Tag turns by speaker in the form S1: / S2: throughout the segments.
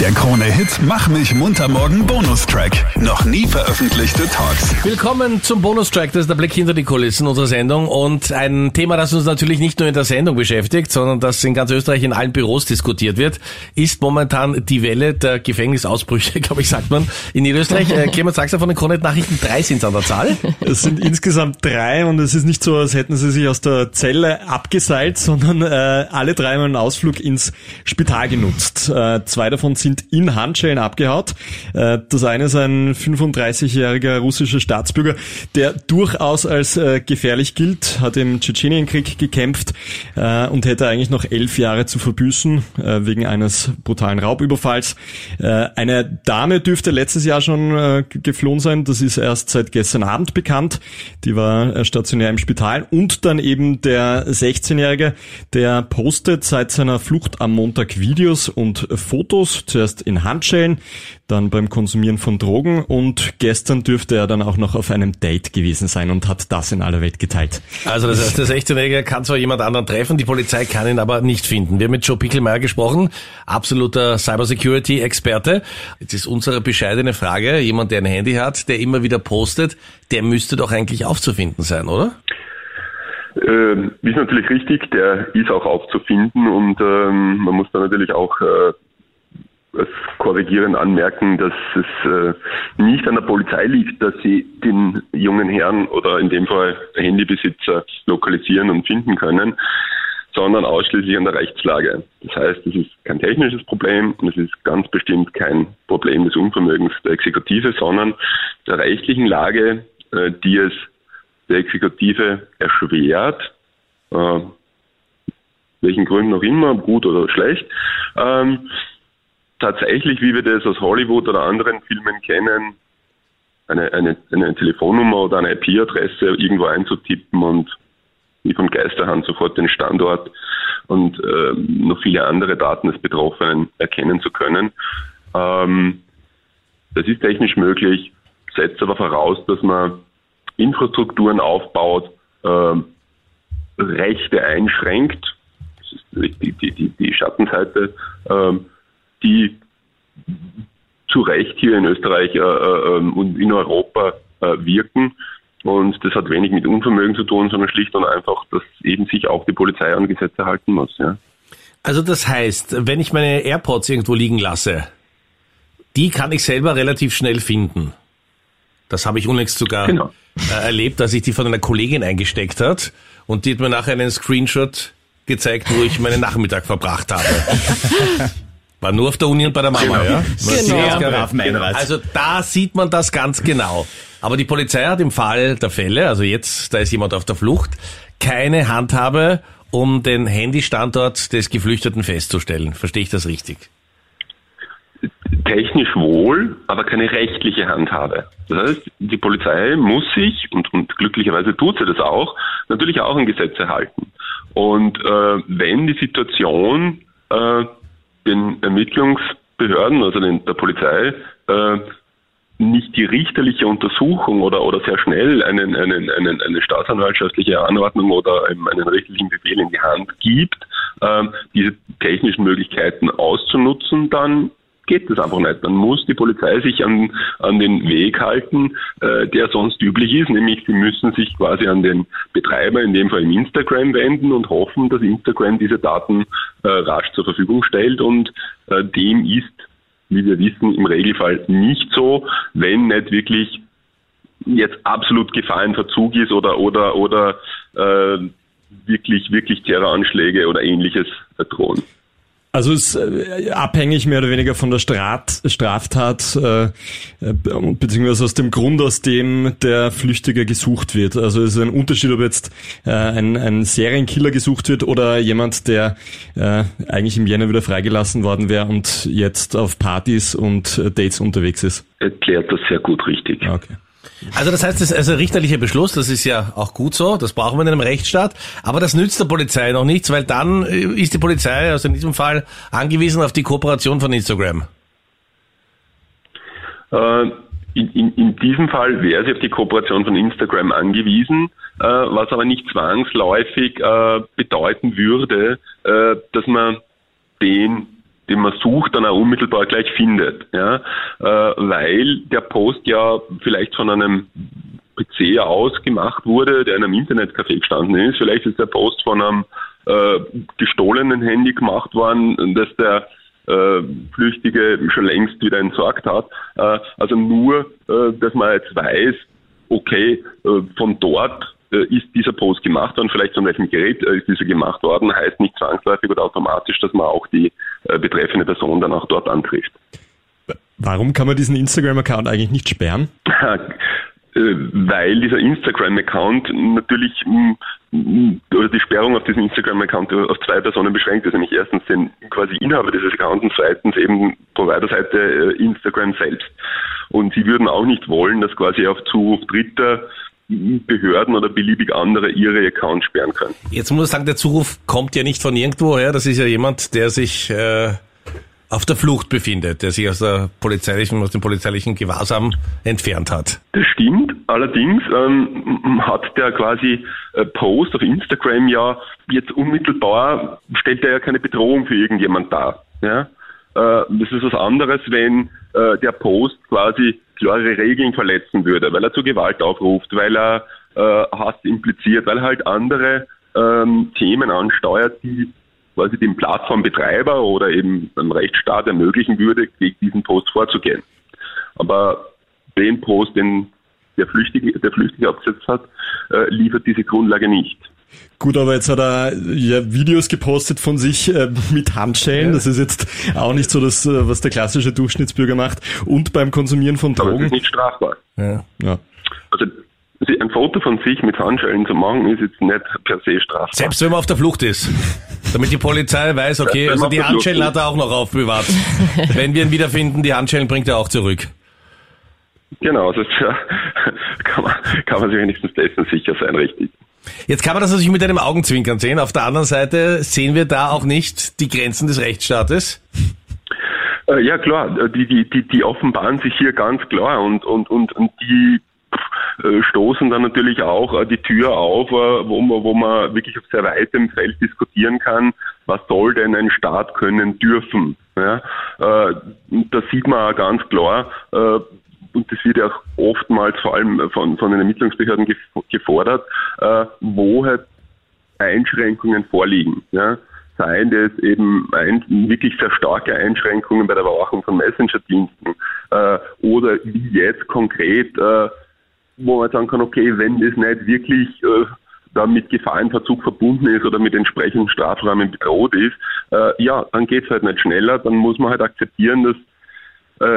S1: Der Krone-Hit Mach mich munter morgen Bonustrack. Noch nie veröffentlichte Talks.
S2: Willkommen zum Bonustrack, das ist der Blick hinter die Kulissen unserer Sendung und ein Thema, das uns natürlich nicht nur in der Sendung beschäftigt, sondern das in ganz Österreich in allen Büros diskutiert wird, ist momentan die Welle der Gefängnisausbrüche, glaube ich, sagt man, in Niederösterreich. Äh, Clemens Sachser von den Krone-Nachrichten, drei sind an der Zahl.
S3: Es sind insgesamt drei und es ist nicht so, als hätten sie sich aus der Zelle abgeseilt, sondern äh, alle drei haben einen Ausflug ins Spital genutzt. Äh, zwei davon sind sind in Handschellen abgehaut. Äh, das eine ist ein 35-jähriger russischer Staatsbürger, der durchaus als äh, gefährlich gilt, hat im Tschetschenienkrieg gekämpft äh, und hätte eigentlich noch elf Jahre zu verbüßen wegen eines brutalen Raubüberfalls. Eine Dame dürfte letztes Jahr schon geflohen sein. Das ist erst seit gestern Abend bekannt. Die war stationär im Spital. Und dann eben der 16-Jährige, der postet seit seiner Flucht am Montag Videos und Fotos zuerst in Handschellen, dann beim Konsumieren von Drogen und gestern dürfte er dann auch noch auf einem Date gewesen sein und hat das in aller Welt geteilt.
S2: Also das heißt, der 16-Jährige kann zwar jemand anderen treffen, die Polizei kann ihn aber nicht finden. Wir haben mit Joe Pickelmeier gesprochen, absoluter Cybersecurity-Experte. Jetzt ist unsere bescheidene Frage, jemand, der ein Handy hat, der immer wieder postet, der müsste doch eigentlich aufzufinden sein, oder?
S4: Ähm, ist natürlich richtig, der ist auch aufzufinden und ähm, man muss da natürlich auch äh, als korrigierend anmerken, dass es äh, nicht an der Polizei liegt, dass sie den jungen Herrn oder in dem Fall Handybesitzer lokalisieren und finden können, sondern ausschließlich an der Rechtslage. Das heißt, es ist kein technisches Problem und es ist ganz bestimmt kein Problem des Unvermögens der Exekutive, sondern der rechtlichen Lage, äh, die es der Exekutive erschwert, äh, welchen Gründen auch immer, gut oder schlecht, ähm, tatsächlich, wie wir das aus Hollywood oder anderen Filmen kennen, eine, eine, eine Telefonnummer oder eine IP-Adresse irgendwo einzutippen und wie von Geisterhand sofort den Standort und äh, noch viele andere Daten des Betroffenen erkennen zu können. Ähm, das ist technisch möglich, setzt aber voraus, dass man Infrastrukturen aufbaut, äh, Rechte einschränkt. Das ist die, die, die, die Schattenseite. Äh, die zu Recht hier in Österreich äh, äh, ähm, und in Europa äh, wirken. Und das hat wenig mit Unvermögen zu tun, sondern schlicht und einfach, dass eben sich auch die Polizei an Gesetze halten muss. Ja.
S2: Also das heißt, wenn ich meine AirPods irgendwo liegen lasse, die kann ich selber relativ schnell finden. Das habe ich unlängst sogar genau. äh, erlebt, dass ich die von einer Kollegin eingesteckt hat und die hat mir nachher einen Screenshot gezeigt, wo ich meinen Nachmittag verbracht habe. War nur auf der Uni und bei der Mama, ja? Genau. Also da sieht man das ganz genau. Aber die Polizei hat im Fall der Fälle, also jetzt, da ist jemand auf der Flucht, keine Handhabe, um den Handystandort des Geflüchteten festzustellen. Verstehe ich das richtig?
S4: Technisch wohl, aber keine rechtliche Handhabe. Das heißt, die Polizei muss sich, und, und glücklicherweise tut sie das auch, natürlich auch an Gesetze halten. Und äh, wenn die Situation äh, den Ermittlungsbehörden, also den, der Polizei, äh, nicht die richterliche Untersuchung oder, oder sehr schnell einen, einen, einen, eine staatsanwaltschaftliche Anordnung oder einen richterlichen Befehl in die Hand gibt, äh, diese technischen Möglichkeiten auszunutzen, dann geht das einfach nicht. Dann muss die Polizei sich an, an den Weg halten, äh, der sonst üblich ist, nämlich sie müssen sich quasi an den Betreiber, in dem Fall im Instagram, wenden und hoffen, dass Instagram diese Daten äh, rasch zur Verfügung stellt und äh, dem ist, wie wir wissen, im Regelfall nicht so, wenn nicht wirklich jetzt absolut Gefahr in Verzug ist oder oder oder äh, wirklich wirklich Terroranschläge oder ähnliches drohen.
S3: Also ist äh, abhängig mehr oder weniger von der Strat, Straftat, äh, äh, beziehungsweise aus dem Grund, aus dem der Flüchtiger gesucht wird. Also es ist ein Unterschied, ob jetzt äh, ein, ein Serienkiller gesucht wird oder jemand, der äh, eigentlich im Jänner wieder freigelassen worden wäre und jetzt auf Partys und Dates unterwegs ist.
S4: Erklärt das sehr gut richtig.
S2: Okay. Also das heißt, das ist also ein richterlicher Beschluss, das ist ja auch gut so, das brauchen wir in einem Rechtsstaat, aber das nützt der Polizei noch nichts, weil dann äh, ist die Polizei, also in diesem Fall, angewiesen auf die Kooperation von Instagram.
S4: Äh, in, in, in, diesem Fall wäre sie auf die Kooperation von Instagram angewiesen, äh, was aber nicht zwangsläufig äh, bedeuten würde, äh, dass man den den man sucht, dann auch unmittelbar gleich findet. Ja? Äh, weil der Post ja vielleicht von einem PC aus gemacht wurde, der in einem Internetcafé gestanden ist. Vielleicht ist der Post von einem äh, gestohlenen Handy gemacht worden, das der äh, Flüchtige schon längst wieder entsorgt hat. Äh, also nur, äh, dass man jetzt weiß, okay, äh, von dort ist dieser Post gemacht worden, vielleicht von welchem Gerät äh, ist dieser gemacht worden, heißt nicht zwangsläufig oder automatisch, dass man auch die betreffende Person dann auch dort antrifft.
S3: Warum kann man diesen Instagram-Account eigentlich nicht sperren?
S4: weil dieser Instagram-Account natürlich oder die Sperrung auf diesen Instagram-Account auf zwei Personen beschränkt ist, nämlich erstens den quasi Inhaber dieses Accounts und zweitens eben Providerseite Instagram selbst. Und sie würden auch nicht wollen, dass quasi auf Zuruf Dritter Behörden oder beliebig andere ihre Accounts sperren können.
S2: Jetzt muss ich sagen, der Zuruf kommt ja nicht von irgendwoher. Das ist ja jemand, der sich äh, auf der Flucht befindet, der sich aus der polizeilichen, aus dem polizeilichen Gewahrsam entfernt hat.
S4: Das stimmt. Allerdings ähm, hat der quasi äh, Post auf Instagram ja jetzt unmittelbar stellt er ja keine Bedrohung für irgendjemand dar. Ja? Äh, das ist was anderes, wenn äh, der Post quasi klare Regeln verletzen würde, weil er zu Gewalt aufruft, weil er äh, Hass impliziert, weil er halt andere ähm, Themen ansteuert, die quasi dem Plattformbetreiber oder eben einem Rechtsstaat ermöglichen würde, gegen diesen Post vorzugehen. Aber den Post, den der Flüchtige, der Flüchtige abgesetzt hat, liefert diese Grundlage nicht.
S3: Gut, aber jetzt hat er ja Videos gepostet von sich äh, mit Handschellen. Ja. Das ist jetzt auch nicht so das, äh, was der klassische Durchschnittsbürger macht. Und beim Konsumieren von Drogen. Aber
S4: das ist nicht strafbar. Ja. ja. Also ein Foto von sich mit Handschellen zu machen, ist jetzt nicht per se strafbar.
S2: Selbst wenn man auf der Flucht ist. Damit die Polizei weiß, okay, also die Handschellen hat er auch noch aufbewahrt. wenn wir ihn wiederfinden, die Handschellen bringt er auch zurück.
S4: Genau, das ja, kann, man, kann man sich wenigstens dessen sicher sein, richtig.
S2: Jetzt kann man das natürlich mit einem Augenzwinkern sehen. Auf der anderen Seite sehen wir da auch nicht die Grenzen des Rechtsstaates.
S4: Äh, ja klar, die, die, die, die offenbaren sich hier ganz klar und, und, und, und die äh, stoßen dann natürlich auch äh, die Tür auf, wo man, wo man wirklich auf sehr weitem Feld diskutieren kann, was soll denn ein Staat können dürfen. Ja, da sieht man ganz klar, und das wird ja auch oftmals vor allem von, von den Ermittlungsbehörden gefordert, äh, wo halt Einschränkungen vorliegen. Ja? Seien das eben ein, wirklich sehr starke Einschränkungen bei der Überwachung von Messenger-Diensten äh, oder wie jetzt konkret, äh, wo man sagen kann, okay, wenn das nicht wirklich äh, da mit Gefahrenverzug verbunden ist oder mit entsprechenden Strafrahmen bedroht ist, äh, ja, dann geht es halt nicht schneller, dann muss man halt akzeptieren, dass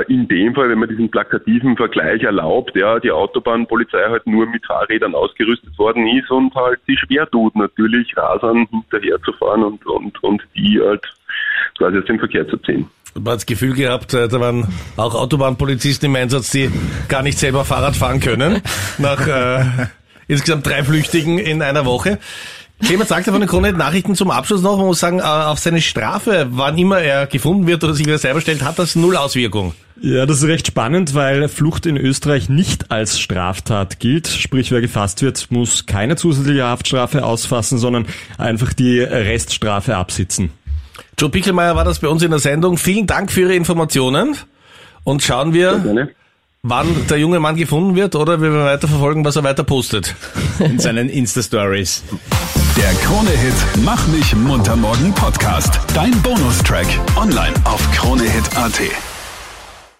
S4: in dem Fall, wenn man diesen plakativen Vergleich erlaubt, ja, die Autobahnpolizei halt nur mit Fahrrädern ausgerüstet worden ist und halt sich schwer tut, natürlich Rasern hinterherzufahren und, und, und die halt quasi aus dem Verkehr zu ziehen.
S2: Man hat das Gefühl gehabt, äh, da waren auch Autobahnpolizisten im Einsatz, die gar nicht selber Fahrrad fahren können, nach äh, insgesamt drei Flüchtigen in einer Woche. Clemens sagte von den Krone Nachrichten zum Abschluss noch, man muss sagen, äh, auf seine Strafe, wann immer er gefunden wird oder sich wieder selber stellt, hat das null Auswirkung.
S3: Ja, das ist recht spannend, weil Flucht in Österreich nicht als Straftat gilt. Sprich, wer gefasst wird, muss keine zusätzliche Haftstrafe ausfassen, sondern einfach die Reststrafe absitzen.
S2: Joe Pickelmeier war das bei uns in der Sendung. Vielen Dank für Ihre Informationen und schauen wir, wann der junge Mann gefunden wird oder wir werden weiter verfolgen, was er weiter postet in seinen Insta-Stories.
S1: Der Krone-Hit Mach mich munter morgen Podcast. Dein Bonustrack online auf kronehit.at.